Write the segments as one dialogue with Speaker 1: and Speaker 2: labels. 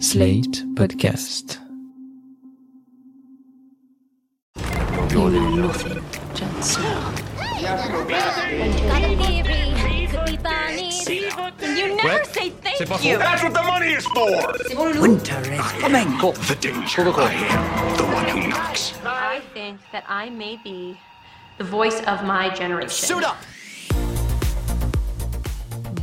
Speaker 1: Slate Podcast.
Speaker 2: You know nothing, Jon Snow.
Speaker 3: Got a theory. Could be funny. You never say thank you.
Speaker 4: That's what the money is for!
Speaker 2: Winter is coming.
Speaker 4: The danger. I am the one who knocks.
Speaker 5: I think that I may be the voice of my generation.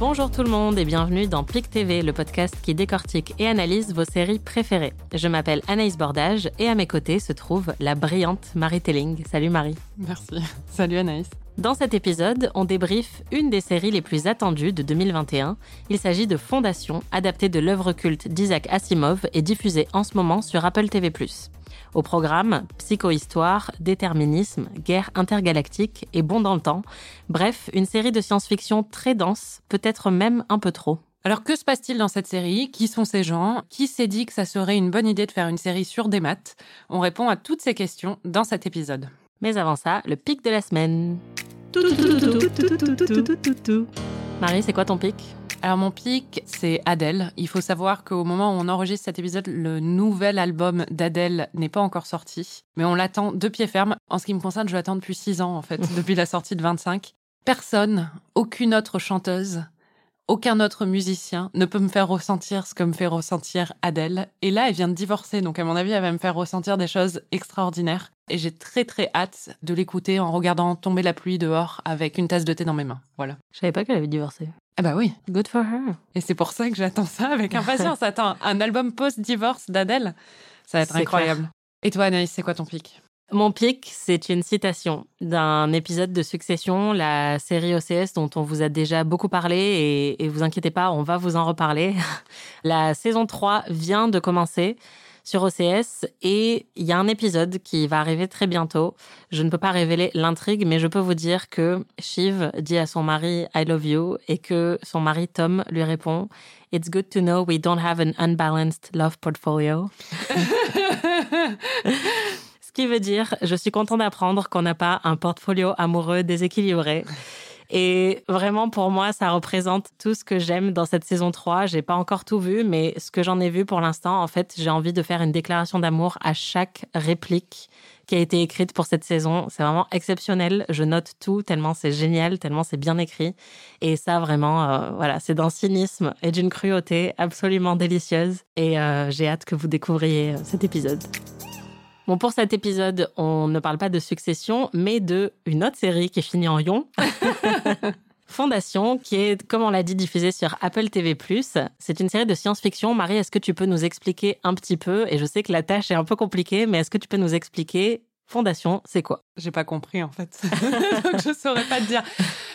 Speaker 6: Bonjour tout le monde et bienvenue dans PIC TV, le podcast qui décortique et analyse vos séries préférées. Je m'appelle Anaïs Bordage et à mes côtés se trouve la brillante Marie Telling. Salut Marie.
Speaker 7: Merci. Salut Anaïs.
Speaker 6: Dans cet épisode, on débriefe une des séries les plus attendues de 2021. Il s'agit de Fondation, adaptée de l'œuvre culte d'Isaac Asimov et diffusée en ce moment sur Apple TV+. Au programme, psychohistoire, déterminisme, guerre intergalactique et bon dans le temps. Bref, une série de science-fiction très dense, peut-être même un peu trop.
Speaker 7: Alors que se passe-t-il dans cette série Qui sont ces gens Qui s'est dit que ça serait une bonne idée de faire une série sur des maths On répond à toutes ces questions dans cet épisode.
Speaker 6: Mais avant ça, le pic de la semaine. Marie, c'est quoi ton pic
Speaker 7: Alors mon pic, c'est Adèle. Il faut savoir qu'au moment où on enregistre cet épisode, le nouvel album d'Adèle n'est pas encore sorti. Mais on l'attend de pied ferme. En ce qui me concerne, je l'attends depuis 6 ans en fait, depuis la sortie de 25. Personne, aucune autre chanteuse, aucun autre musicien ne peut me faire ressentir ce que me fait ressentir Adèle. Et là, elle vient de divorcer, donc à mon avis, elle va me faire ressentir des choses extraordinaires. Et j'ai très très hâte de l'écouter en regardant tomber la pluie dehors avec une tasse de thé dans mes mains. Voilà.
Speaker 6: Je savais pas qu'elle avait divorcé.
Speaker 7: Ah bah oui.
Speaker 6: Good for her.
Speaker 7: Et c'est pour ça que j'attends ça avec impatience. Attends, un album post-divorce d'Adèle, ça va être incroyable. Et toi, Anaïs, c'est quoi ton pic?
Speaker 6: Mon pic, c'est une citation d'un épisode de Succession, la série OCS dont on vous a déjà beaucoup parlé et, et vous inquiétez pas, on va vous en reparler. La saison 3 vient de commencer sur OCS et il y a un épisode qui va arriver très bientôt. Je ne peux pas révéler l'intrigue, mais je peux vous dire que Shiv dit à son mari I love you et que son mari Tom lui répond It's good to know we don't have an unbalanced love portfolio. Ce qui veut dire, je suis content d'apprendre qu'on n'a pas un portfolio amoureux déséquilibré. Et vraiment, pour moi, ça représente tout ce que j'aime dans cette saison 3. J'ai pas encore tout vu, mais ce que j'en ai vu pour l'instant, en fait, j'ai envie de faire une déclaration d'amour à chaque réplique qui a été écrite pour cette saison. C'est vraiment exceptionnel. Je note tout tellement c'est génial, tellement c'est bien écrit. Et ça, vraiment, euh, voilà, c'est d'un cynisme et d'une cruauté absolument délicieuse. Et euh, j'ai hâte que vous découvriez euh, cet épisode. Bon, pour cet épisode, on ne parle pas de succession, mais de une autre série qui finit en ion. Fondation, qui est, comme on l'a dit, diffusée sur Apple TV+. C'est une série de science-fiction. Marie, est-ce que tu peux nous expliquer un petit peu? Et je sais que la tâche est un peu compliquée, mais est-ce que tu peux nous expliquer Fondation, c'est quoi?
Speaker 7: J'ai pas compris en fait. Donc je saurais pas te dire.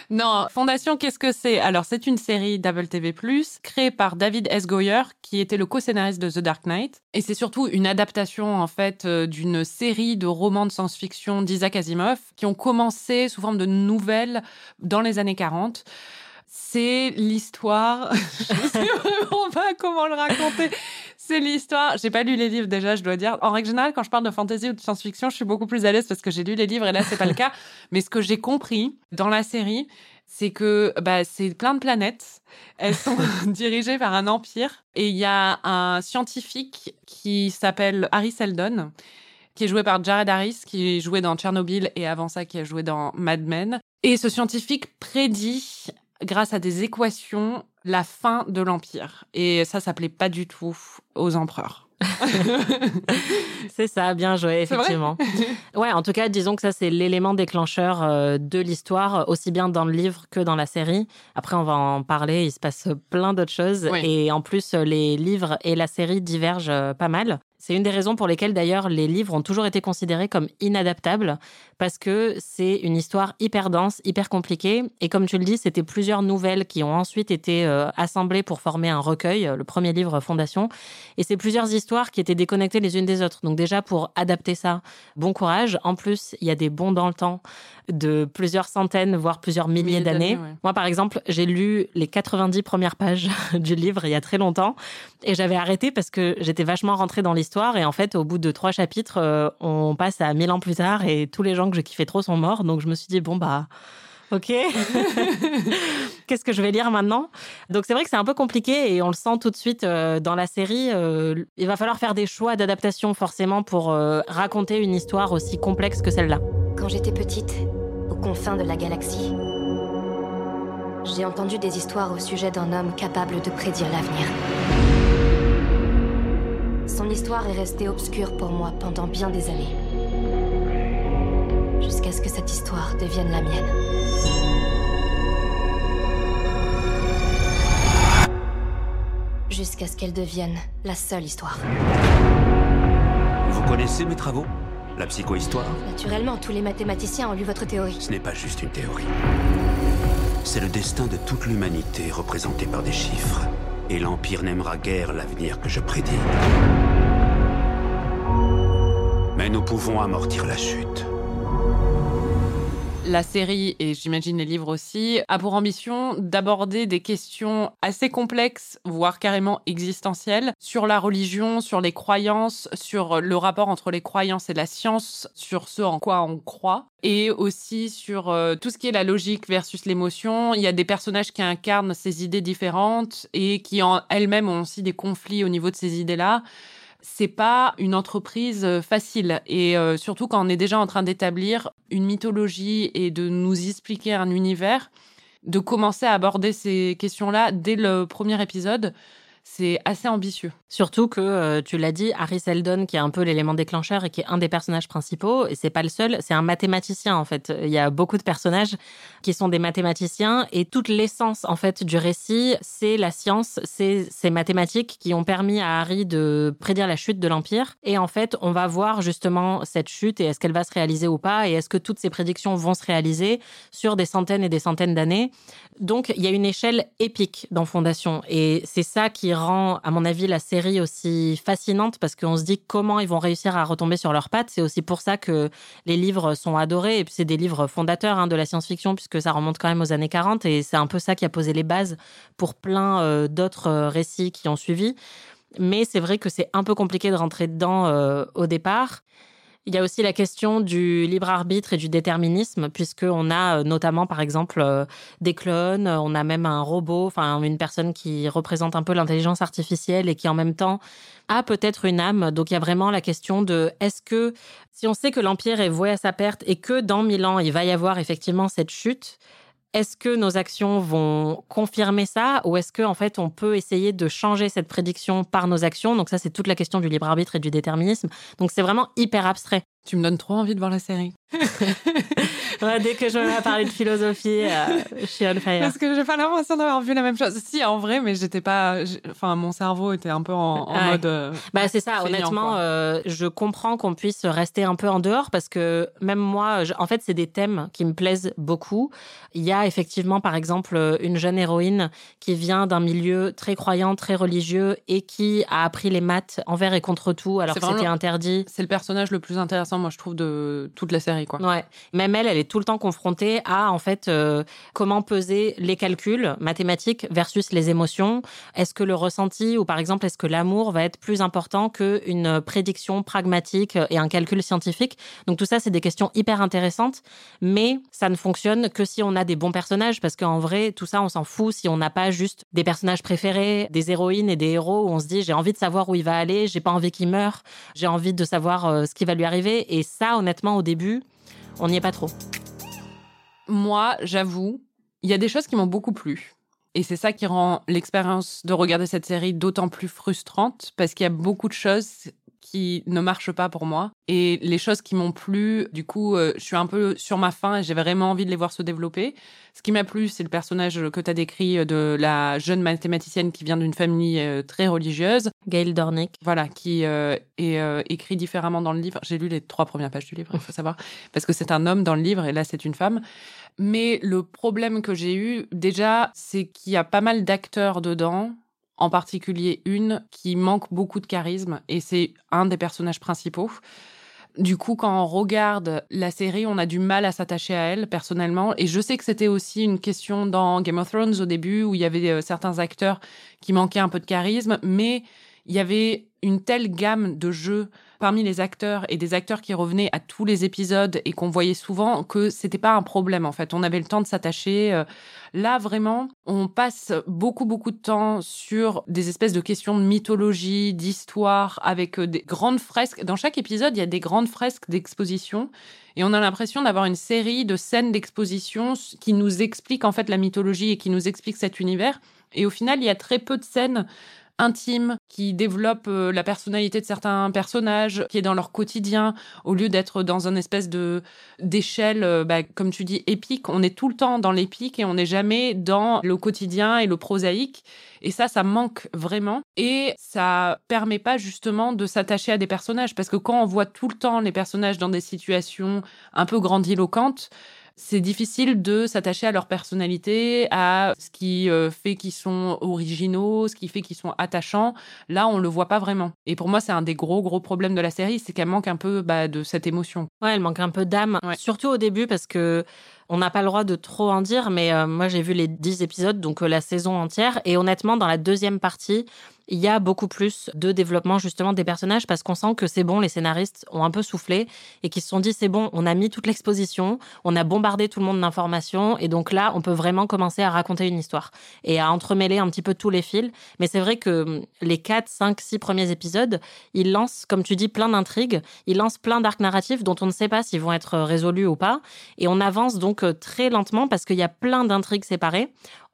Speaker 7: Non, Fondation, qu'est-ce que c'est? Alors c'est une série d'Apple TV+, créée par David S. Goyer, qui était le co-scénariste de The Dark Knight. Et c'est surtout une adaptation en fait euh, d'une série de romans de science-fiction d'Isaac Asimov, qui ont commencé sous forme de nouvelles dans les années 40. C'est l'histoire. je sais vraiment pas comment le raconter. C'est l'histoire. J'ai pas lu les livres déjà, je dois dire. En règle générale, quand je parle de fantasy ou de science-fiction, je suis beaucoup plus à l'aise parce que j'ai lu les livres et là, c'est pas le cas. Mais ce que j'ai compris dans la série, c'est que bah, c'est plein de planètes. Elles sont dirigées par un empire et il y a un scientifique qui s'appelle Harry Seldon qui est joué par Jared Harris, qui jouait dans Tchernobyl et avant ça qui a joué dans Mad Men. Et ce scientifique prédit, grâce à des équations, la fin de l'empire. Et ça, ça plaît pas du tout aux empereurs.
Speaker 6: C'est ça, bien joué, effectivement. ouais, en tout cas, disons que ça, c'est l'élément déclencheur euh, de l'histoire, aussi bien dans le livre que dans la série. Après, on va en parler, il se passe plein d'autres choses.
Speaker 7: Oui.
Speaker 6: Et en plus, les livres et la série divergent euh, pas mal. C'est une des raisons pour lesquelles d'ailleurs les livres ont toujours été considérés comme inadaptables parce que c'est une histoire hyper dense, hyper compliquée et comme tu le dis, c'était plusieurs nouvelles qui ont ensuite été euh, assemblées pour former un recueil, euh, le premier livre Fondation et c'est plusieurs histoires qui étaient déconnectées les unes des autres. Donc déjà pour adapter ça, bon courage. En plus, il y a des bons dans le temps de plusieurs centaines voire plusieurs milliers d'années.
Speaker 7: d'années, ouais.
Speaker 6: Moi par exemple, j'ai lu les 90 premières pages du livre il y a très longtemps et j'avais arrêté parce que j'étais vachement rentrée dans l'histoire et en fait au bout de trois chapitres euh, on passe à mille ans plus tard et tous les gens que je kiffais trop sont morts donc je me suis dit bon bah Ok. Qu'est-ce que je vais lire maintenant? Donc c'est vrai que c'est un peu compliqué et on le sent tout de suite euh, dans la série. Euh, il va falloir faire des choix d'adaptation forcément pour euh, raconter une histoire aussi complexe que celle-là.
Speaker 8: Quand j'étais petite, aux confins de la galaxie, j'ai entendu des histoires au sujet d'un homme capable de prédire l'avenir. Son histoire est restée obscure pour moi pendant bien des années. Jusqu'à ce que cette histoire devienne la mienne. Jusqu'à ce qu'elle devienne la seule histoire.
Speaker 9: Vous connaissez mes travaux? La psychohistoire?
Speaker 8: Naturellement, tous les mathématiciens ont lu votre théorie.
Speaker 9: Ce n'est pas juste une théorie. C'est le destin de toute l'humanité représenté par des chiffres. Et l'Empire n'aimera guère l'avenir que je prédis. Mais nous pouvons amortir la chute
Speaker 7: la série, et j'imagine les livres aussi, a pour ambition d'aborder des questions assez complexes, voire carrément existentielles, sur la religion, sur les croyances, sur le rapport entre les croyances et la science, sur ce en quoi on croit, et aussi sur euh, tout ce qui est la logique versus l'émotion. Il y a des personnages qui incarnent ces idées différentes et qui en elles-mêmes ont aussi des conflits au niveau de ces idées-là c'est pas une entreprise euh, facile. Et euh, surtout quand on est déjà en train d'établir une mythologie et de nous expliquer un univers, de commencer à aborder ces questions-là dès le premier épisode, c'est assez ambitieux.
Speaker 6: Surtout que, euh, tu l'as dit, Harry Seldon, qui est un peu l'élément déclencheur et qui est un des personnages principaux, et c'est pas le seul, c'est un mathématicien en fait. Il y a beaucoup de personnages qui sont des mathématiciens et toute l'essence en fait du récit, c'est la science, c'est ces mathématiques qui ont permis à Harry de prédire la chute de l'Empire. Et en fait, on va voir justement cette chute et est-ce qu'elle va se réaliser ou pas, et est-ce que toutes ces prédictions vont se réaliser sur des centaines et des centaines d'années. Donc, il y a une échelle épique dans Fondation, et c'est ça qui rend, à mon avis, la série aussi fascinante parce qu'on se dit comment ils vont réussir à retomber sur leurs pattes. C'est aussi pour ça que les livres sont adorés et puis c'est des livres fondateurs hein, de la science-fiction puisque ça remonte quand même aux années 40 et c'est un peu ça qui a posé les bases pour plein euh, d'autres euh, récits qui ont suivi. Mais c'est vrai que c'est un peu compliqué de rentrer dedans euh, au départ. Il y a aussi la question du libre arbitre et du déterminisme, puisqu'on a euh, notamment, par exemple, euh, des clones, on a même un robot, enfin une personne qui représente un peu l'intelligence artificielle et qui en même temps a peut-être une âme. Donc il y a vraiment la question de est-ce que si on sait que l'Empire est voué à sa perte et que dans mille ans, il va y avoir effectivement cette chute, est-ce que nos actions vont confirmer ça ou est-ce qu'en en fait on peut essayer de changer cette prédiction par nos actions? Donc ça c'est toute la question du libre arbitre et du déterminisme. Donc c'est vraiment hyper abstrait.
Speaker 7: Tu me donnes trop envie de voir la série.
Speaker 6: dès que je vais parler de philosophie, euh, je suis on fire.
Speaker 7: Parce que j'ai pas l'impression d'avoir vu la même chose. Si, en vrai, mais j'étais pas. Enfin, mon cerveau était un peu en, mode. Euh,
Speaker 6: bah, c'est ça, honnêtement, euh, je comprends qu'on puisse rester un peu en dehors parce que même moi, en fait, c'est des thèmes qui me plaisent beaucoup. Il y a effectivement, par exemple, une jeune héroïne qui vient d'un milieu très croyant, très religieux et qui a appris les maths envers et contre tout alors que c'était interdit.
Speaker 7: C'est le personnage le plus intéressant moi, je trouve, de toute la série. Quoi.
Speaker 6: Même elle, elle est tout le temps confrontée à, en fait, euh, comment peser les calculs mathématiques versus les émotions. Est-ce que le ressenti, ou par exemple, est-ce que l'amour va être plus important qu'une prédiction pragmatique et un calcul scientifique? Donc, tout ça, c'est des questions hyper intéressantes, mais ça ne fonctionne que si on a des bons personnages, parce qu'en vrai, tout ça, on s'en fout si on n'a pas juste des personnages préférés, des héroïnes et des héros où on se dit, j'ai envie de savoir où il va aller, j'ai pas envie qu'il meure, j'ai envie de savoir euh, ce qui va lui arriver. Et ça, honnêtement, au début, on n'y est pas trop.
Speaker 7: Moi, j'avoue, il y a des choses qui m'ont beaucoup plu. Et c'est ça qui rend l'expérience de regarder cette série d'autant plus frustrante, parce qu'il y a beaucoup de choses qui ne marchent pas pour moi. Et les choses qui m'ont plu, du coup, euh, je suis un peu sur ma faim et j'ai vraiment envie de les voir se développer. Ce qui m'a plu, c'est le personnage que tu as décrit euh, de la jeune mathématicienne qui vient d'une famille euh, très religieuse.
Speaker 6: Gail Dornick.
Speaker 7: Voilà, qui est écrit différemment dans le livre. J'ai lu les trois premières pages du livre, il faut savoir, parce que c'est un homme dans le livre et là, c'est une femme. Mais le problème que j'ai eu, déjà, c'est qu'il y a pas mal d'acteurs dedans en particulier une qui manque beaucoup de charisme et c'est un des personnages principaux. Du coup, quand on regarde la série, on a du mal à s'attacher à elle personnellement. Et je sais que c'était aussi une question dans Game of Thrones au début où il y avait euh, certains acteurs qui manquaient un peu de charisme, mais il y avait une telle gamme de jeux parmi les acteurs et des acteurs qui revenaient à tous les épisodes et qu'on voyait souvent que c'était pas un problème en fait. On avait le temps de s'attacher. Euh. Là vraiment, on passe beaucoup beaucoup de temps sur des espèces de questions de mythologie, d'histoire, avec euh, des grandes fresques. Dans chaque épisode, il y a des grandes fresques d'exposition. Et on a l'impression d'avoir une série de scènes d'exposition qui nous expliquent en fait la mythologie et qui nous expliquent cet univers. Et au final, il y a très peu de scènes intime, qui développe euh, la personnalité de certains personnages, qui est dans leur quotidien, au lieu d'être dans une espèce de d'échelle, euh, bah, comme tu dis, épique. On est tout le temps dans l'épique et on n'est jamais dans le quotidien et le prosaïque. Et ça, ça manque vraiment. Et ça permet pas justement de s'attacher à des personnages. Parce que quand on voit tout le temps les personnages dans des situations un peu grandiloquentes, c'est difficile de s'attacher à leur personnalité, à ce qui euh, fait qu'ils sont originaux, ce qui fait qu'ils sont attachants. Là, on le voit pas vraiment. Et pour moi, c'est un des gros, gros problèmes de la série, c'est qu'elle manque un peu bah, de cette émotion.
Speaker 6: Ouais, elle manque un peu d'âme, surtout au début parce que on n'a pas le droit de trop en dire, mais euh, moi j'ai vu les 10 épisodes, donc euh, la saison entière. Et honnêtement, dans la deuxième partie, il y a beaucoup plus de développement justement des personnages parce qu'on sent que c'est bon, les scénaristes ont un peu soufflé et qu'ils se sont dit c'est bon, on a mis toute l'exposition, on a bombardé tout le monde d'informations et donc là on peut vraiment commencer à raconter une histoire et à entremêler un petit peu tous les fils. Mais c'est vrai que hum, les 4, 5, 6 premiers épisodes, ils lancent, comme tu dis, plein d'intrigues, ils lancent plein d'arcs narratifs dont on ne sait pas s'ils vont être résolus ou pas et on avance donc euh, très lentement parce qu'il y a plein d'intrigues séparées.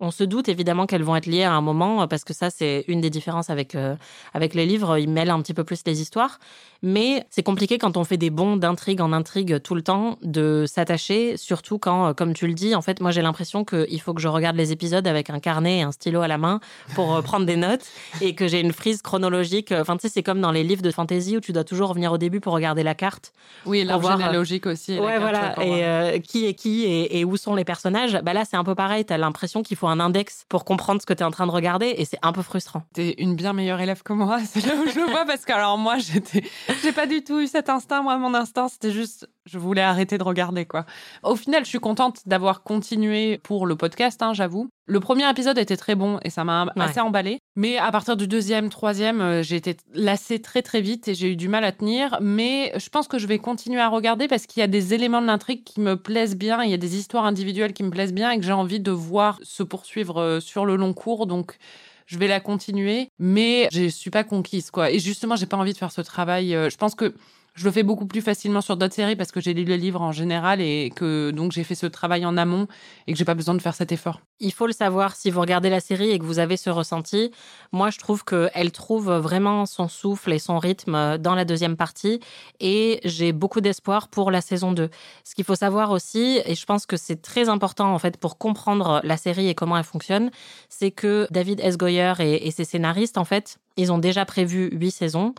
Speaker 6: On se doute évidemment qu'elles vont être liées à un moment parce que ça c'est une des différences avec, euh, avec les livres. Ils mêlent un petit peu plus les histoires. Mais c'est compliqué quand on fait des bons d'intrigue en intrigue tout le temps de s'attacher, surtout quand, euh, comme tu le dis, en fait, moi j'ai l'impression qu'il faut que je regarde les épisodes avec un carnet et un stylo à la main pour euh, prendre des notes et que j'ai une frise chronologique. Enfin, tu sais, c'est comme dans les livres de fantasy où tu dois toujours revenir au début pour regarder la carte.
Speaker 7: Oui, l'arbre généalogique aussi.
Speaker 6: Ouais, voilà. Et qui est qui et, et, où sont les personnages. Bah là, c'est un peu pareil. Tu as l'impression qu'il faut un index pour comprendre ce que tu es en train de regarder et c'est un peu frustrant.
Speaker 7: T'es une bien meilleure élève que moi. C'est là où je le vois parce que alors moi, j'étais, j'ai pas du tout eu cet instinct. Moi, mon instinct, c'était juste, je voulais arrêter de regarder quoi. Au final, je suis contente d'avoir continué pour le podcast, hein, j'avoue. Le premier épisode était très bon et ça m'a assez emballé. Mais à partir du deuxième, troisième, euh, j'ai été lassée très très vite et j'ai eu du mal à tenir. Mais je pense que je vais continuer à regarder parce qu'il y a des éléments de l'intrigue qui me plaisent bien. Il y a des histoires individuelles qui me plaisent bien et que j'ai envie de voir se poursuivre euh, sur le long cours. Donc je vais la continuer, mais je suis pas conquise, quoi. Et justement, j'ai pas envie de faire ce travail. Euh, je pense que je le fais beaucoup plus facilement sur d'autres séries parce que j'ai lu le livre en général et que donc j'ai fait ce travail en amont et que j'ai pas besoin de faire cet effort.
Speaker 6: Il faut le savoir si vous regardez la série et que vous avez ce ressenti. Moi, je trouve qu'elle trouve vraiment son souffle et son rythme dans la deuxième partie et j'ai beaucoup d'espoir pour la saison 2. Ce qu'il faut savoir aussi, et je pense que c'est très important en fait pour comprendre la série et comment elle fonctionne, c'est que David S. Goyer et, et ses scénaristes, en fait, ils ont déjà prévu huit saisons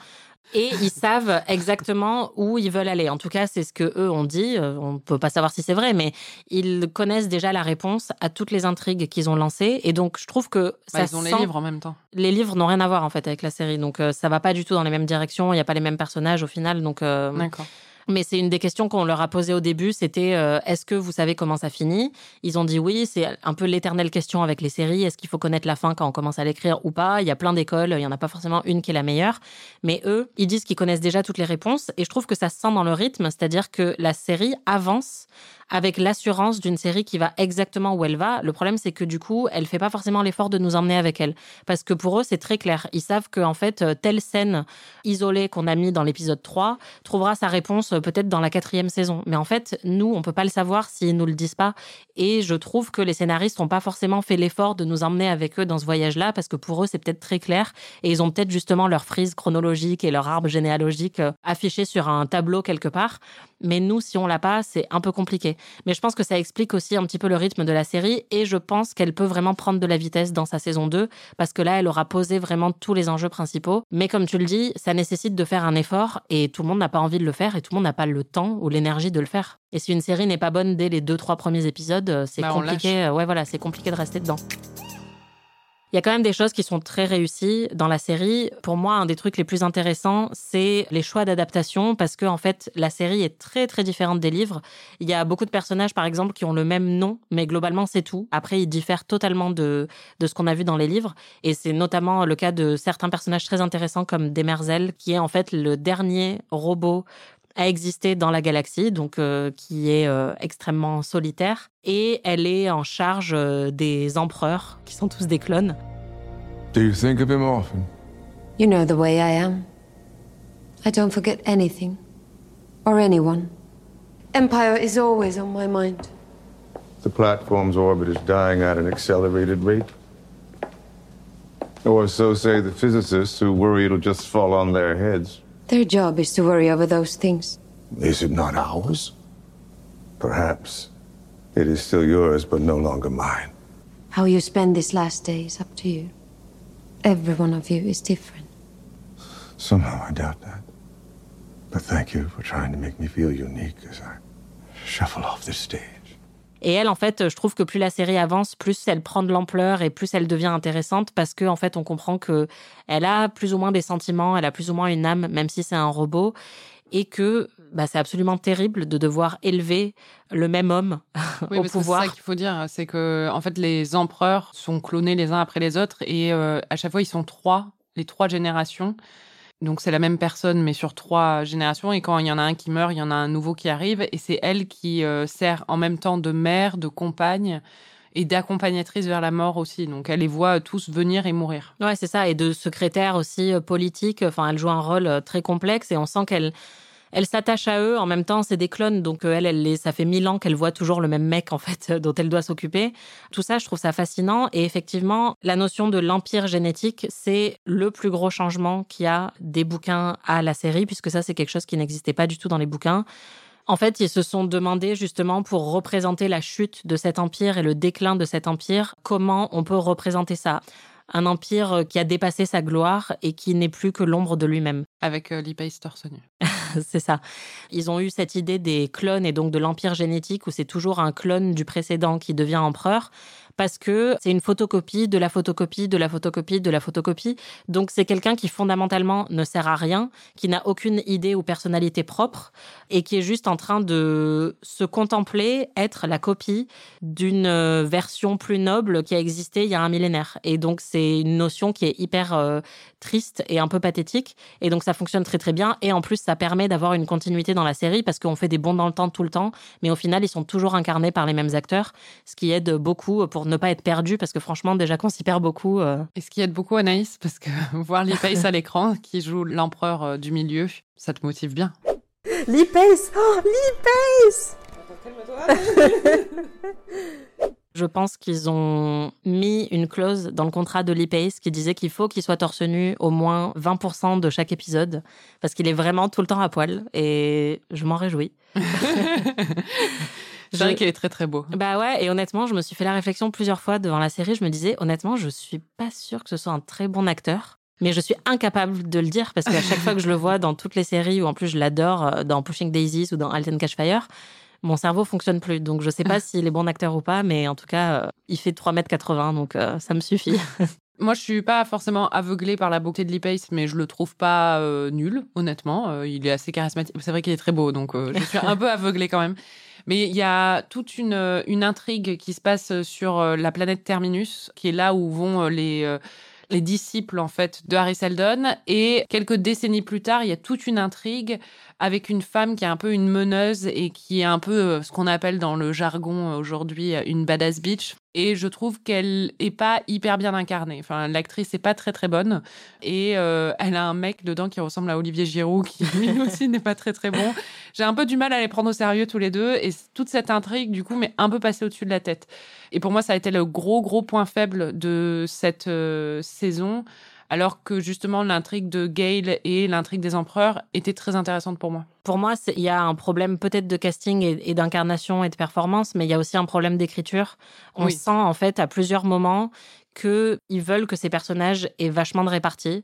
Speaker 6: et ils savent exactement où ils veulent aller. En tout cas, c'est ce que eux ont dit. Euh, on ne peut pas savoir si c'est vrai, mais ils connaissent déjà la réponse à toutes les intrigues qu'ils ont lancées. Et donc, je trouve que
Speaker 7: bah,
Speaker 6: ça
Speaker 7: ils ont les livres en même temps.
Speaker 6: Les livres n'ont rien à voir en fait avec la série, donc euh, ça va pas du tout dans les mêmes directions. Il n'y a pas les mêmes personnages au final, donc.
Speaker 7: Euh, D'accord.
Speaker 6: Mais c'est une des questions qu'on leur a posées au début, c'était euh, est-ce que vous savez comment ça finit? Ils ont dit oui, c'est un peu l'éternelle question avec les séries, est-ce qu'il faut connaître la fin quand on commence à l'écrire ou pas? Il y a plein d'écoles, il n'y en a pas forcément une qui est la meilleure, mais eux, ils disent qu'ils connaissent déjà toutes les réponses et je trouve que ça se sent dans le rythme, c'est-à-dire que la série avance avec l'assurance d'une série qui va exactement où elle va. Le problème, c'est que du coup, elle fait pas forcément l'effort de nous emmener avec elle. Parce que pour eux, c'est très clair. Ils savent que, en fait, euh, telle scène isolée qu'on a mis dans l'épisode 3 trouvera sa réponse euh, peut-être dans la quatrième saison. Mais en fait, nous, on peut pas le savoir s'ils nous le disent pas. Et je trouve que les scénaristes n'ont pas forcément fait l'effort de nous emmener avec eux dans ce voyage-là parce que pour eux, c'est peut-être très clair. Et ils ont peut-être justement leur frise chronologique et leur arbre généalogique euh, affiché sur un tableau quelque part. Mais nous, si on l'a pas, c'est un peu compliqué. Mais je pense que ça explique aussi un petit peu le rythme de la série et je pense qu'elle peut vraiment prendre de la vitesse dans sa saison 2 parce que là, elle aura posé vraiment tous les enjeux principaux. Mais comme tu le dis, ça nécessite de faire un effort et tout le monde n'a pas envie de le faire et tout le monde n'a pas le temps ou l'énergie de le faire. Et si une série n'est pas bonne dès les deux trois premiers épisodes, c'est bah, compliqué. Ouais, voilà, c'est compliqué de rester dedans. Il y a quand même des choses qui sont très réussies dans la série. Pour moi, un des trucs les plus intéressants, c'est les choix d'adaptation parce que en fait, la série est très très différente des livres. Il y a beaucoup de personnages, par exemple, qui ont le même nom, mais globalement c'est tout. Après, ils diffèrent totalement de de ce qu'on a vu dans les livres, et c'est notamment le cas de certains personnages très intéressants comme Demerzel, qui est en fait le dernier robot à exister dans la galaxie, donc euh, qui est euh, extrêmement solitaire. Et elle est en charge euh, des empereurs, qui sont tous des clones.
Speaker 10: Do you think of him? Often?
Speaker 11: You know the way I am. I don't forget anything. Or anyone. Empire is always on my mind.
Speaker 10: The platform's orbit is dying at an accelerated rate. Or so say the physicists who worry it'll just fall on their heads.
Speaker 11: Their job is to worry over those things.
Speaker 10: Is it not ours? Perhaps it is still yours, but no longer mine.
Speaker 11: How you spend this last day is up to you. Every one of you is different.
Speaker 10: Somehow I doubt that. But thank you for trying to make me feel unique as I shuffle off this stage.
Speaker 6: Et elle, en fait, je trouve que plus la série avance, plus elle prend de l'ampleur et plus elle devient intéressante parce que, en fait, on comprend que elle a plus ou moins des sentiments, elle a plus ou moins une âme, même si c'est un robot, et que bah, c'est absolument terrible de devoir élever le même homme
Speaker 7: oui,
Speaker 6: au
Speaker 7: parce
Speaker 6: pouvoir.
Speaker 7: C'est ça qu'il faut dire, c'est que en fait les empereurs sont clonés les uns après les autres et euh, à chaque fois ils sont trois, les trois générations. Donc c'est la même personne mais sur trois générations. Et quand il y en a un qui meurt, il y en a un nouveau qui arrive. Et c'est elle qui euh, sert en même temps de mère, de compagne et d'accompagnatrice vers la mort aussi. Donc elle les voit tous venir et mourir.
Speaker 6: Ouais, c'est ça. Et de secrétaire aussi euh, politique, enfin elle joue un rôle euh, très complexe. Et on sent qu'elle elle s'attache à eux. En même temps, c'est des clones, donc euh, elle, elle les, ça fait mille ans qu'elle voit toujours le même mec en fait dont elle doit s'occuper. Tout ça, je trouve ça fascinant. Et effectivement, la notion de l'empire génétique, c'est le plus gros changement qu'il y a des bouquins à la série, puisque ça, c'est quelque chose qui n'existait pas du tout dans les bouquins. En fait, ils se sont demandé justement pour représenter la chute de cet empire et le déclin de cet empire, comment on peut représenter ça un empire qui a dépassé sa gloire et qui n'est plus que l'ombre de lui-même.
Speaker 7: Avec euh, nu.
Speaker 6: c'est ça. Ils ont eu cette idée des clones et donc de l'empire génétique où c'est toujours un clone du précédent qui devient empereur parce que c'est une photocopie de la photocopie de la photocopie de la photocopie. Donc c'est quelqu'un qui fondamentalement ne sert à rien, qui n'a aucune idée ou personnalité propre et qui est juste en train de se contempler être la copie d'une euh, version plus noble qui a existé il y a un millénaire. Et donc c'est une notion qui est hyper euh, triste et un peu pathétique. Et donc ça fonctionne très très bien. Et en plus ça permet d'avoir une continuité dans la série parce qu'on fait des bons dans le temps tout le temps, mais au final ils sont toujours incarnés par les mêmes acteurs, ce qui aide beaucoup pour ne pas être perdu parce que franchement déjà qu'on s'y perd beaucoup. Euh...
Speaker 7: Et ce qui aide beaucoup Anaïs parce que voir Lee Pace à l'écran qui joue l'empereur euh, du milieu, ça te motive bien.
Speaker 12: Lee Pace Oh Lee Pace
Speaker 6: Je pense qu'ils ont mis une clause dans le contrat de Lee Pace qui disait qu'il faut qu'il soit torse nu au moins 20% de chaque épisode parce qu'il est vraiment tout le temps à poil et je m'en réjouis.
Speaker 7: C'est vrai qu'il est très très beau.
Speaker 6: Bah ouais, et honnêtement, je me suis fait la réflexion plusieurs fois devant la série. Je me disais, honnêtement, je suis pas sûre que ce soit un très bon acteur. Mais je suis incapable de le dire parce qu'à chaque fois que je le vois dans toutes les séries, ou en plus je l'adore, euh, dans Pushing Daisies ou dans Alten Cash Fire, mon cerveau fonctionne plus. Donc je sais pas s'il est bon acteur ou pas, mais en tout cas, euh, il fait 3,80 m, donc euh, ça me suffit.
Speaker 7: Moi, je suis pas forcément aveuglée par la beauté de Lee Pace, mais je le trouve pas euh, nul, honnêtement. Euh, il est assez charismatique. C'est vrai qu'il est très beau, donc euh, je suis un peu aveuglée quand même. Mais il y a toute une, une intrigue qui se passe sur la planète Terminus, qui est là où vont les les disciples en fait de Harry Seldon et quelques décennies plus tard il y a toute une intrigue avec une femme qui est un peu une meneuse et qui est un peu ce qu'on appelle dans le jargon aujourd'hui une badass bitch et je trouve qu'elle est pas hyper bien incarnée. Enfin, l'actrice est pas très très bonne et euh, elle a un mec dedans qui ressemble à Olivier Giroud qui lui aussi n'est pas très très bon. J'ai un peu du mal à les prendre au sérieux tous les deux et toute cette intrigue du coup m'est un peu passée au-dessus de la tête. Et pour moi, ça a été le gros gros point faible de cette euh, saison alors que justement l'intrigue de Gale et l'intrigue des empereurs étaient très intéressantes pour moi.
Speaker 6: Pour moi, il y a un problème peut-être de casting et, et d'incarnation et de performance, mais il y a aussi un problème d'écriture. On
Speaker 7: Oui.
Speaker 6: sent en fait à plusieurs moments qu'ils veulent que ces personnages aient vachement de répartie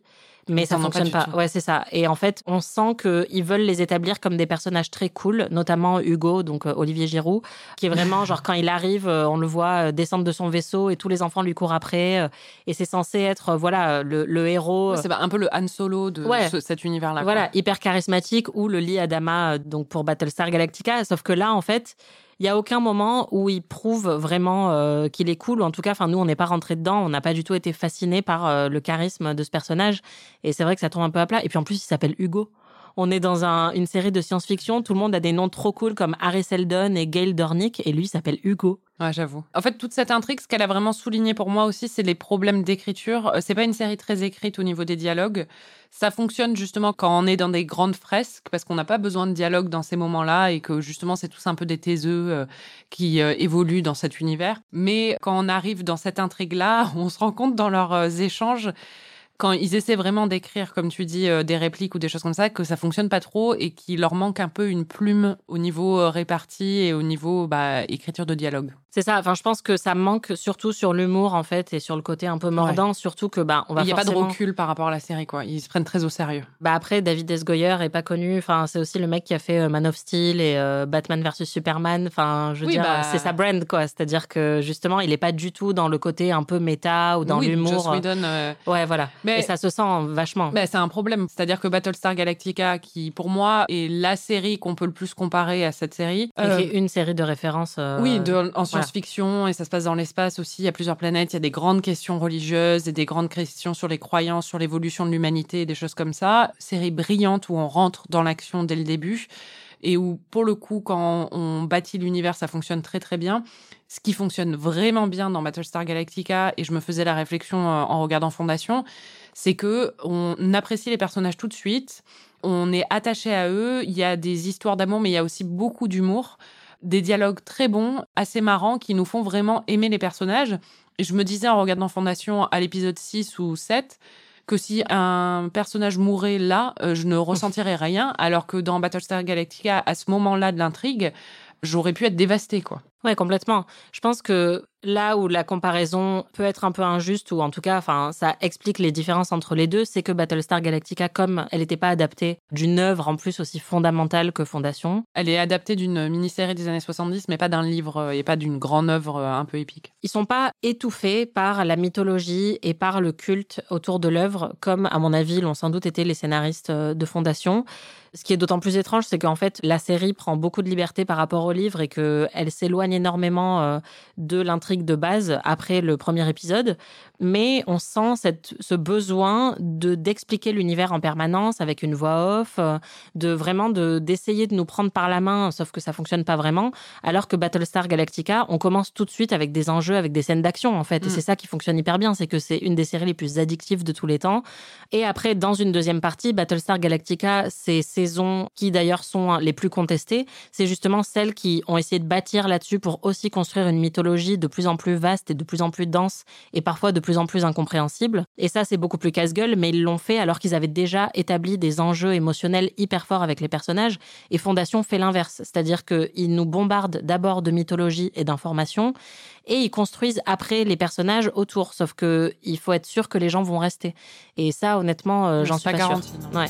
Speaker 6: mais ça
Speaker 7: pas
Speaker 6: fonctionne pas.
Speaker 7: tout.
Speaker 6: Ouais, c'est ça. Et en fait, on sent qu'ils veulent les établir comme des personnages très cool, notamment Hugo, donc euh, Olivier Giroud, qui est vraiment genre quand il arrive, euh, on le voit euh, descendre de son vaisseau et tous les enfants lui courent après. et c'est censé être, voilà, le, le héros.
Speaker 7: Ouais, C'est un peu le Han Solo de
Speaker 6: Ouais.
Speaker 7: ce- cet univers-là.
Speaker 6: Voilà, hyper charismatique ou le lit Adama donc pour Battlestar Galactica. Sauf que là, en fait, il y a aucun moment où il prouve vraiment euh, qu'il est cool. En tout cas, enfin nous, on n'est pas rentré dedans. On n'a pas du tout été fasciné par euh, le charisme de ce personnage. Et c'est vrai que ça tombe un peu à plat. Et puis en plus, il s'appelle Hugo. On est dans un- une série de science-fiction. Tout le monde a des noms trop cool comme Harry Seldon et Gail Dornick. Et lui, il s'appelle Hugo.
Speaker 7: Ouais, j'avoue. En fait, toute cette intrigue, ce qu'elle a vraiment souligné pour moi aussi, c'est les problèmes d'écriture. Euh, C'est pas une série très écrite au niveau des dialogues. Ça fonctionne justement quand on est dans des grandes fresques, parce qu'on n'a pas besoin de dialogue dans ces moments-là et que justement, c'est tous un peu des taiseux euh, qui euh, évoluent dans cet univers. Mais quand on arrive dans cette intrigue-là, on se rend compte dans leurs échanges quand ils essaient vraiment d'écrire, comme tu dis, des répliques ou des choses comme ça, que ça fonctionne pas trop et qu'il leur manque un peu une plume au niveau euh, réparti et au niveau bah, écriture de dialogue.
Speaker 6: C'est ça. Enfin, je pense que ça manque surtout sur l'humour en fait et sur le côté un peu mordant. Surtout que bah on va
Speaker 7: Il n'y a pas de recul par rapport à la série, quoi. Ils se prennent très au sérieux.
Speaker 6: Bah après, David S. Goyer est pas connu. Enfin, c'est aussi le mec qui a fait euh, Man of Steel et euh, Batman versus Superman. Enfin, je veux
Speaker 7: Oui,
Speaker 6: dire,
Speaker 7: bah-
Speaker 6: c'est sa brand, quoi. C'est-à-dire que justement, il est pas du tout dans le côté un peu méta ou dans
Speaker 7: Oui,
Speaker 6: l'humour.
Speaker 7: Whedon, euh,
Speaker 6: Ouais, voilà.
Speaker 7: Mais-
Speaker 6: Et ça se sent vachement.
Speaker 7: Bah, c'est un problème. C'est-à-dire que Battlestar Galactica, qui pour moi est la série qu'on peut le plus comparer à cette série.
Speaker 6: Et qui est une série de références. euh,
Speaker 7: Oui, de- en. Science-fiction, et ça se passe dans l'espace aussi. Il y a plusieurs planètes, il y a des grandes questions religieuses et des grandes questions sur les croyances, sur l'évolution de l'humanité, des choses comme ça. Série brillante où on rentre dans l'action dès le début et où, pour le coup, quand on bâtit l'univers, ça fonctionne très très bien. Ce qui fonctionne vraiment bien dans Battlestar Galactica, et je me faisais la réflexion euh, en regardant Fondation, c'est que on apprécie les personnages tout de suite, on est attaché à eux, il y a des histoires d'amour, mais il y a aussi beaucoup d'humour, des dialogues très bons, assez marrants, qui nous font vraiment aimer les personnages. Et je me disais en regardant Fondation à l'épisode 6 ou 7, que si un personnage mourait là, euh, je ne ressentirais rien, alors que dans Battlestar Galactica, à ce moment-là de l'intrigue, j'aurais pu être dévastée, quoi.
Speaker 6: Ouais, complètement. Je pense que là où la comparaison peut être un peu injuste, ou en tout cas, enfin, ça explique les différences entre les deux, c'est que Battlestar Galactica, comme elle n'était pas adaptée d'une œuvre en plus aussi fondamentale que Fondation,
Speaker 7: Elle est adaptée d'une mini-série des années 70, mais pas d'un livre euh, et pas d'une grande œuvre euh, un peu épique.
Speaker 6: ils sont pas étouffés par la mythologie et par le culte autour de l'œuvre, comme à mon avis l'ont sans doute été les scénaristes euh, de Fondation. Ce qui est d'autant plus étrange, c'est qu'en fait la série prend beaucoup de liberté par rapport au livre et qu'elle s'éloigne énormément euh, de l'intrigue de base après le premier épisode. Mais on sent cette, ce besoin de d'expliquer l'univers en permanence avec une voix off, euh, de vraiment de d'essayer de nous prendre par la main, sauf que ça fonctionne pas vraiment. Alors que Battlestar Galactica, on commence tout de suite avec des enjeux, avec des scènes d'action en fait. Et
Speaker 7: Mm.
Speaker 6: c'est ça qui fonctionne hyper bien, c'est que c'est une des séries les plus addictives de tous les temps. Et après, dans une deuxième partie, Battlestar Galactica, ces saisons qui d'ailleurs sont les plus contestées, c'est justement celles qui ont essayé de bâtir là-dessus pour aussi construire une mythologie de plus en plus vaste et de plus en plus dense et parfois de plus en plus incompréhensible. Et ça, c'est beaucoup plus casse-gueule, mais ils l'ont fait alors qu'ils avaient déjà établi des enjeux émotionnels hyper forts avec les personnages. Et Fondation fait l'inverse, c'est-à-dire qu'ils nous bombardent d'abord de mythologie et d'informations et ils construisent après les personnages autour. Sauf que il faut être sûr que les gens vont rester. Et ça, honnêtement, euh, j'en suis
Speaker 7: pas
Speaker 6: pas, sûre. Ouais.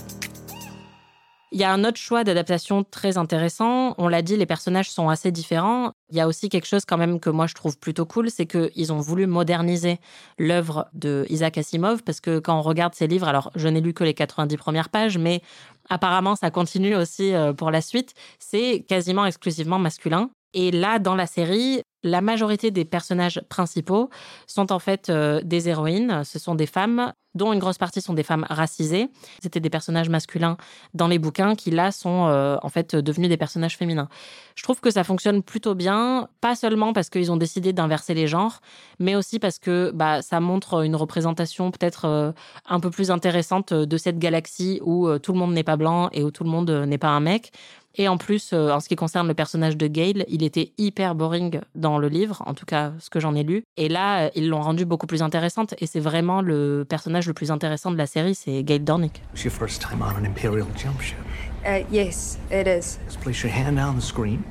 Speaker 6: Il y a un autre choix d'adaptation très intéressant. On l'a dit, les personnages sont assez différents. Il y a aussi quelque chose quand même que moi je trouve plutôt cool, c'est qu'ils ont voulu moderniser l'œuvre de Isaac Asimov parce que quand on regarde ses livres, alors je n'ai lu que les 90 premières pages, mais apparemment ça continue aussi euh, pour la suite. C'est quasiment exclusivement masculin. Et là, dans la série, la majorité des personnages principaux sont en fait euh, des héroïnes. Ce sont des femmes, dont une grosse partie sont des femmes racisées. C'était des personnages masculins dans les bouquins qui là sont euh, en fait devenus des personnages féminins. Je trouve que ça fonctionne plutôt bien, pas seulement parce qu'ils ont décidé d'inverser les genres, mais aussi parce que bah, ça montre une représentation peut-être euh, un peu plus intéressante de cette galaxie où tout le monde n'est pas blanc et où tout le monde n'est pas un mec. Et en plus, euh, en ce qui concerne le personnage de Gale, il était hyper boring dans le livre, en tout cas ce que j'en ai lu. Et là, euh, ils l'ont rendu beaucoup plus intéressante. Et c'est vraiment le personnage le plus intéressant de la série, c'est Gale Dornick.
Speaker 1: It's your first time on an Imperial jump ship.
Speaker 12: Uh, yes, it is.
Speaker 1: Just place your hand on the screen,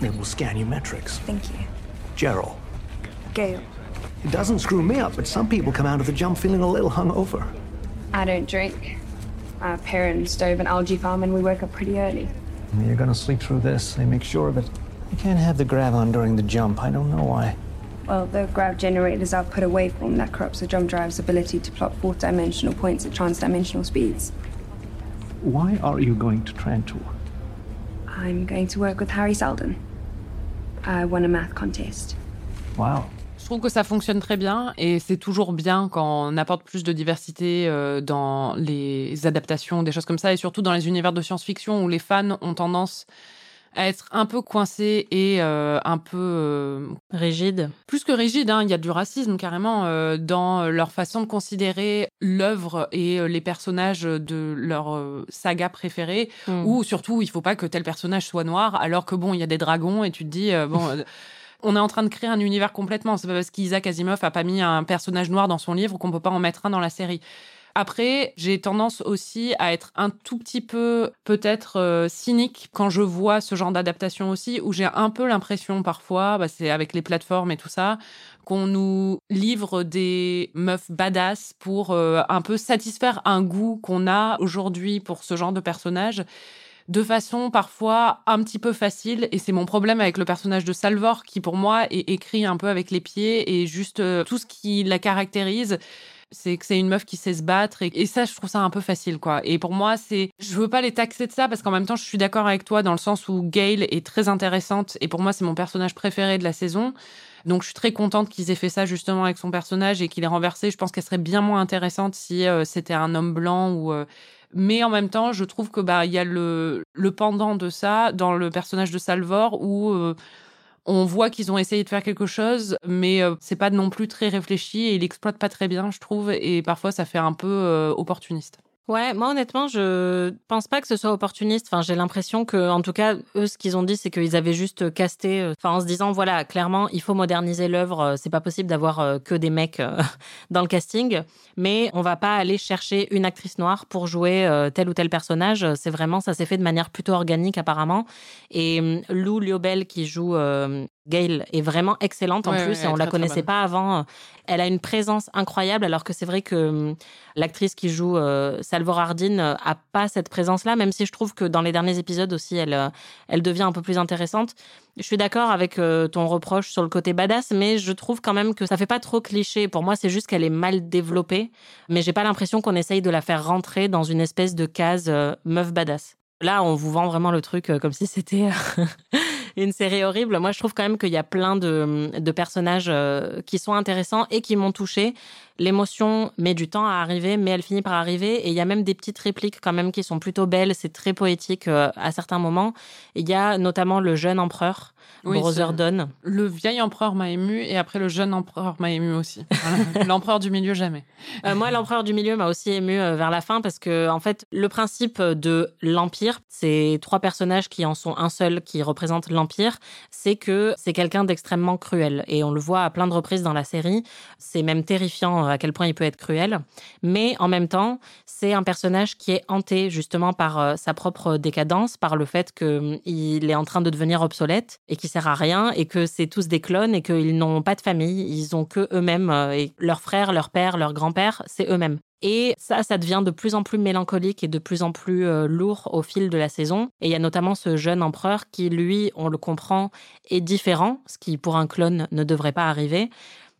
Speaker 1: and we'll scan your metrics.
Speaker 12: Thank you.
Speaker 1: Gerald,
Speaker 12: Gail.
Speaker 1: It doesn't screw me up, but some people come out of the jump feeling a little hungover.
Speaker 12: I don't drink. Our parents dove an algae farm and we woke up pretty early.
Speaker 1: You're gonna sleep through this. They make sure of it. You can't have the grav on during the jump. I don't know why.
Speaker 12: Well, the grav generators output a waveform that corrupts the jump drive's ability to plot fourth dimensional points at transdimensional speeds.
Speaker 1: Why are you going to Trantor?
Speaker 12: I'm going to work with Harry Seldon. I won a math contest.
Speaker 1: Wow.
Speaker 7: Je trouve que ça fonctionne très bien et c'est toujours bien quand on apporte plus de diversité euh, dans les adaptations, des choses comme ça, et surtout dans les univers de science-fiction où les fans ont tendance à être un peu coincés et euh, un peu euh,
Speaker 6: rigide.
Speaker 7: Plus que rigide, hein, il y a du racisme carrément euh, dans leur façon de considérer l'œuvre et les personnages de leur saga préférée.
Speaker 6: Mm.
Speaker 7: Ou surtout, il faut pas que tel personnage soit noir, alors que bon, il y a des dragons et tu te dis bon. On est en train de créer un univers complètement. C'est pas parce qu'Isaac Asimov a pas mis un personnage noir dans son livre qu'on peut pas en mettre un dans la série. Après, j'ai tendance aussi à être un tout petit peu peut-être euh, cynique quand je vois ce genre d'adaptation aussi, où j'ai un peu l'impression parfois, bah, c'est avec les plateformes et tout ça, qu'on nous livre des meufs badass pour euh, un peu satisfaire un goût qu'on a aujourd'hui pour ce genre de personnage de façon parfois un petit peu facile. Et c'est mon problème avec le personnage de Salvor, qui pour moi est écrit un peu avec les pieds et juste euh, tout ce qui la caractérise. C'est que c'est une meuf qui sait se battre et, ça, je trouve ça un peu facile, quoi. Et pour moi, c'est, je veux pas les taxer de ça parce qu'en même temps, je suis d'accord avec toi dans le sens où Gail est très intéressante et pour moi, c'est mon personnage préféré de la saison. Donc, je suis très contente qu'ils aient fait ça justement avec son personnage et qu'il ait renversé. Je pense qu'elle serait bien moins intéressante si euh, c'était un homme blanc ou. Euh, mais en même temps, je trouve que bah il y a le, le pendant de ça dans le personnage de Salvor où euh, on voit qu'ils ont essayé de faire quelque chose, mais euh, c'est pas non plus très réfléchi et il exploite pas très bien, je trouve, et parfois ça fait un peu euh, opportuniste.
Speaker 6: Ouais, moi honnêtement, je pense pas que ce soit opportuniste. Enfin, j'ai l'impression que, en tout cas, eux, ce qu'ils ont dit, c'est qu'ils avaient juste casté, euh, enfin, en se disant, voilà, clairement, il faut moderniser l'œuvre. C'est pas possible d'avoir euh, que des mecs euh, dans le casting, mais on va pas aller chercher une actrice noire pour jouer tel ou tel personnage. C'est vraiment, ça s'est fait de manière plutôt organique apparemment. Et Lou Liobel qui joue Gail est vraiment excellente en
Speaker 7: Ouais,
Speaker 6: plus
Speaker 7: ouais,
Speaker 6: et on la
Speaker 7: très,
Speaker 6: connaissait pas avant. Elle a une présence incroyable alors que c'est vrai que hum, l'actrice qui joue euh, Salvor Hardin euh, a pas cette présence-là, même si je trouve que dans les derniers épisodes aussi, elle, euh, elle devient un peu plus intéressante. Je suis d'accord avec euh, ton reproche sur le côté badass, mais je trouve quand même que ça fait pas trop cliché. Pour moi, c'est juste qu'elle est mal développée, mais j'ai pas l'impression qu'on essaye de la faire rentrer dans une espèce de case euh, meuf badass. Là, on vous vend vraiment le truc comme si c'était une série horrible. Moi, je trouve quand même qu'il y a plein de, personnages euh, qui sont intéressants et qui m'ont touché. L'émotion met du temps à arriver, mais elle finit par arriver. Et il y a même des petites répliques quand même qui sont plutôt belles. C'est très poétique euh, à certains moments. Il y a notamment le jeune empereur,
Speaker 7: Oui,
Speaker 6: Brother Don.
Speaker 7: Le vieil empereur m'a ému et après le jeune empereur m'a ému aussi. L'empereur du milieu, jamais.
Speaker 6: Euh, moi, l'empereur du milieu m'a aussi ému euh, vers la fin parce que, en fait, le principe de l'empire, c'est trois personnages qui en sont un seul qui représente l'empire, c'est que c'est quelqu'un d'extrêmement cruel et on le voit à plein de reprises dans la série. C'est même terrifiant à quel point il peut être cruel, mais en même temps, c'est un personnage qui est hanté justement par euh, sa propre décadence, par le fait qu'il est en train de devenir obsolète et qui sert à rien et que c'est tous des clones et qu'ils n'ont pas de famille, ils ont que eux-mêmes euh, et leurs frères, leur père, leur grand-père, c'est eux-mêmes. Et ça, ça devient de plus en plus mélancolique et de plus en plus euh, lourd au fil de la saison. Et il y a notamment ce jeune empereur qui, lui, on le comprend, est différent, ce qui pour un clone ne devrait pas arriver,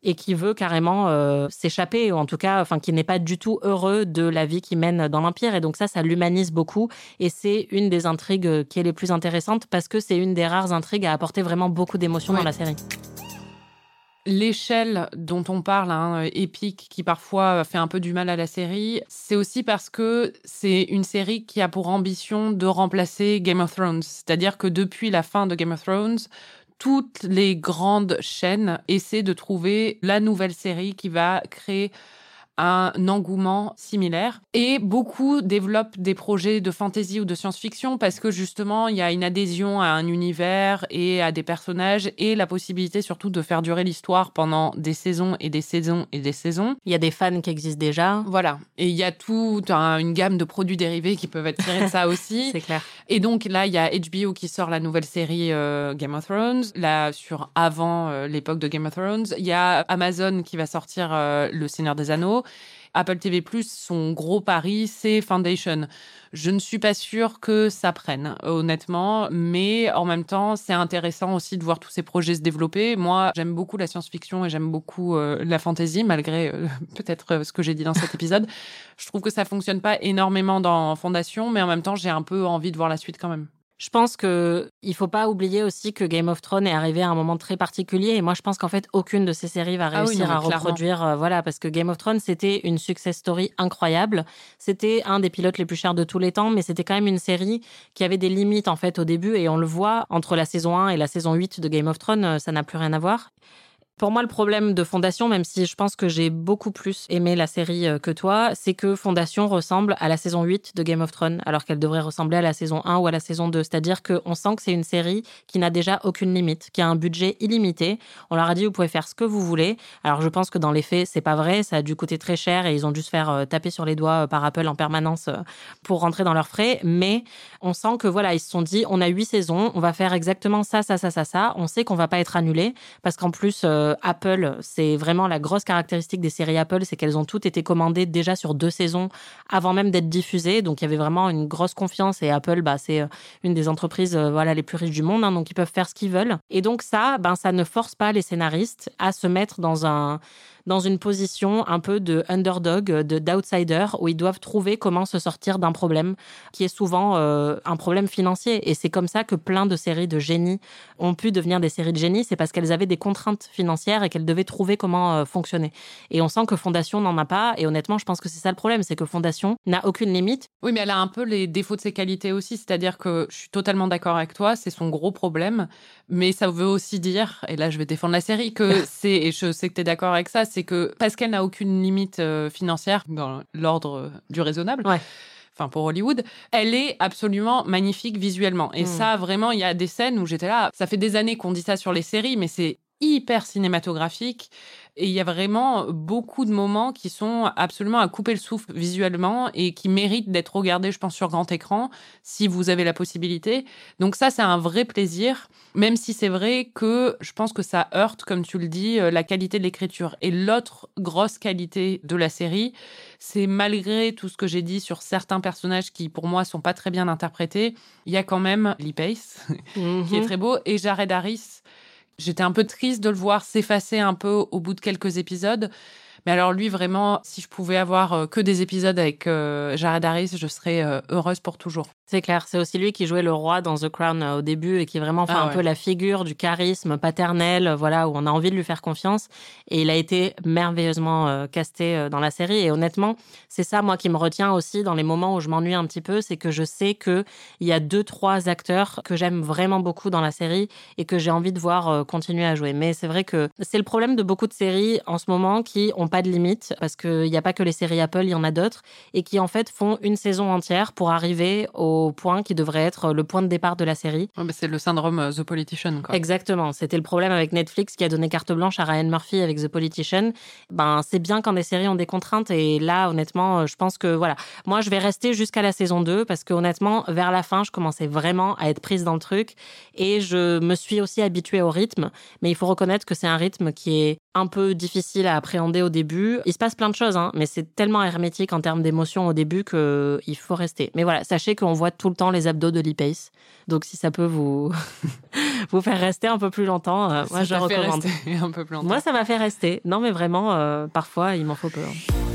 Speaker 6: et qui veut carrément euh, s'échapper, ou en tout cas, enfin, qui n'est pas du tout heureux de la vie qu'il mène dans l'Empire. Et donc ça, ça l'humanise beaucoup. Et c'est une des intrigues qui est les plus intéressantes parce que c'est une des rares intrigues à apporter vraiment beaucoup d'émotions
Speaker 7: Ouais.
Speaker 6: dans la série.
Speaker 7: L'échelle dont on parle, hein, épique, qui parfois fait un peu du mal à la série, c'est aussi parce que c'est une série qui a pour ambition de remplacer Game of Thrones. C'est-à-dire que depuis la fin de Game of Thrones, toutes les grandes chaînes essaient de trouver la nouvelle série qui va créer un engouement similaire. Et beaucoup développent des projets de fantasy ou de science-fiction parce que justement, il y a une adhésion à un univers et à des personnages et la possibilité surtout de faire durer l'histoire pendant des saisons et des saisons et des saisons.
Speaker 6: Il y a des fans qui existent déjà.
Speaker 7: Voilà. Et il y a toute une gamme de produits dérivés qui peuvent être tirés de ça aussi.
Speaker 6: C'est clair.
Speaker 7: Et donc là, il y a HBO qui sort la nouvelle série euh, Game of Thrones, là sur avant euh, l'époque de Game of Thrones. Il y a Amazon qui va sortir euh, Le Seigneur des Anneaux. Apple TV+, son gros pari, c'est Foundation. Je ne suis pas sûre que ça prenne, honnêtement, mais en même temps, c'est intéressant aussi de voir tous ces projets se développer. Moi, j'aime beaucoup la science-fiction et j'aime beaucoup euh, la fantasy, malgré euh, peut-être euh, ce que j'ai dit dans cet épisode. Je trouve que ça fonctionne pas énormément dans Fondation, mais en même temps, j'ai un peu envie de voir la suite quand même.
Speaker 6: Je pense que il faut pas oublier aussi que Game of Thrones est arrivé à un moment très particulier et moi je pense qu'en fait aucune de ces séries va
Speaker 7: Ah oui,
Speaker 6: réussir
Speaker 7: non,
Speaker 6: à reproduire euh, voilà parce que Game of Thrones c'était une success story incroyable, c'était un des pilotes les plus chers de tous les temps mais c'était quand même une série qui avait des limites en fait au début et on le voit entre la saison 1 et la saison 8 de Game of Thrones, euh, ça n'a plus rien à voir. Pour moi, le problème de Fondation, même si je pense que j'ai beaucoup plus aimé la série euh, que toi, c'est que Fondation ressemble à la saison 8 de Game of Thrones, alors qu'elle devrait ressembler à la saison 1 ou à la saison 2. C'est-à-dire qu'on sent que c'est une série qui n'a déjà aucune limite, qui a un budget illimité. On leur a dit, vous pouvez faire ce que vous voulez. Alors, je pense que dans les faits, c'est pas vrai. Ça a dû coûter très cher et ils ont dû se faire euh, taper sur les doigts euh, par Apple en permanence pour rentrer dans leurs frais. Mais on sent que voilà, ils se sont dit, on a huit saisons, on va faire exactement ça, ça, ça, ça, ça. On sait qu'on va pas être annulé parce qu'en plus, Apple, c'est vraiment la grosse caractéristique des séries Apple, c'est qu'elles ont toutes été commandées déjà sur deux saisons avant même d'être diffusées. Donc il y avait vraiment une grosse confiance et Apple, bah, c'est euh, une des entreprises euh, voilà les plus riches du monde, hein, donc ils peuvent faire ce qu'ils veulent. Et donc ça, ben ça ne force pas les scénaristes à se mettre dans un dans une position un peu de underdog, de d'outsider, où ils doivent trouver comment se sortir d'un problème qui est souvent euh, un problème financier. Et c'est comme ça que plein de séries de génie ont pu devenir des séries de génie, c'est parce qu'elles avaient des contraintes financières et qu'elles devaient trouver comment euh, fonctionner. Et on sent que Fondation n'en a pas. Et honnêtement, je pense que c'est ça le problème, c'est que Fondation n'a aucune limite.
Speaker 7: Oui, mais elle a un peu les défauts de ses qualités aussi. C'est-à-dire que je suis totalement d'accord avec toi, c'est son gros problème. Mais ça veut aussi dire, et là je vais défendre la série, que c'est, et je sais que tu es d'accord avec ça, c'est que parce qu'elle n'a aucune limite euh, financière dans l'ordre euh, du raisonnable, enfin pour Hollywood, elle est absolument magnifique visuellement. Et
Speaker 6: Mm.
Speaker 7: ça, vraiment, il y a des scènes où j'étais là, ça fait des années qu'on dit ça sur les séries, mais c'est hyper cinématographique. Et il y a vraiment beaucoup de moments qui sont absolument à couper le souffle visuellement et qui méritent d'être regardés, je pense, sur grand écran, si vous avez la possibilité. Donc ça, c'est un vrai plaisir, même si c'est vrai que je pense que ça heurte, comme tu le dis, euh, la qualité de l'écriture. Et l'autre grosse qualité de la série, c'est malgré tout ce que j'ai dit sur certains personnages qui, pour moi, sont pas très bien interprétés, il y a quand même Lee Pace, qui est
Speaker 6: Mhm.
Speaker 7: très beau, et Jared Harris. J'étais un peu triste de le voir s'effacer un peu au bout de quelques épisodes. Mais alors lui, vraiment, si je pouvais avoir euh, que des épisodes avec euh, Jared Harris, je serais euh, heureuse pour toujours.
Speaker 6: C'est clair, c'est aussi lui qui jouait le roi dans The Crown euh, au début et qui vraiment fait
Speaker 7: Ah
Speaker 6: un
Speaker 7: ouais.
Speaker 6: peu la figure du charisme paternel, euh, voilà, où on a envie de lui faire confiance. Et il a été merveilleusement euh, casté dans la série. Et honnêtement, c'est ça, moi, qui me retient aussi dans les moments où je m'ennuie un petit peu, c'est que je sais que il y a deux, trois acteurs que j'aime vraiment beaucoup dans la série et que j'ai envie de voir euh, continuer à jouer. Mais c'est vrai que c'est le problème de beaucoup de séries en ce moment qui ont pas de limite parce qu'il n'y a pas que les séries Apple, il y en a d'autres et qui en fait font une saison entière pour arriver au point qui devrait être le point de départ de la série.
Speaker 7: Ouais, c'est le syndrome euh, The Politician. Quoi.
Speaker 6: Exactement. C'était le problème avec Netflix qui a donné carte blanche à Ryan Murphy avec The Politician. Ben, c'est bien quand des séries ont des contraintes. Et là, honnêtement, je pense que voilà. Moi, je vais rester jusqu'à la saison 2 parce que honnêtement, vers la fin, je commençais vraiment à être prise dans le truc. Et je me suis aussi habituée au rythme. Mais il faut reconnaître que c'est un rythme qui est un peu difficile à appréhender au début. Il se passe plein de choses, hein, mais c'est tellement hermétique en termes d'émotion au début que il faut rester. Mais voilà, sachez qu'on voit tout le temps les abdos de Lee Pace. Donc si ça peut vous vous faire rester un peu plus longtemps, euh, moi
Speaker 7: Ça
Speaker 6: je
Speaker 7: fait
Speaker 6: recommande.
Speaker 7: un peu plus longtemps.
Speaker 6: Moi ça m'a fait rester. Non mais vraiment, euh, parfois il m'en faut peu. hein.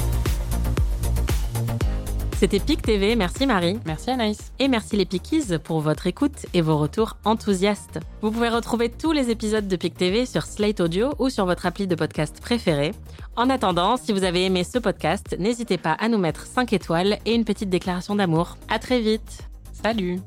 Speaker 6: C'était PIC TV, merci Marie.
Speaker 7: Merci Anaïs.
Speaker 6: Et merci les Pickies pour votre écoute et vos retours enthousiastes. Vous pouvez retrouver tous les épisodes de PIC TV sur Slate Audio ou sur votre appli de podcast préféré. En attendant, si vous avez aimé ce podcast, n'hésitez pas à nous mettre 5 étoiles et une petite déclaration d'amour. À très vite.
Speaker 7: Salut.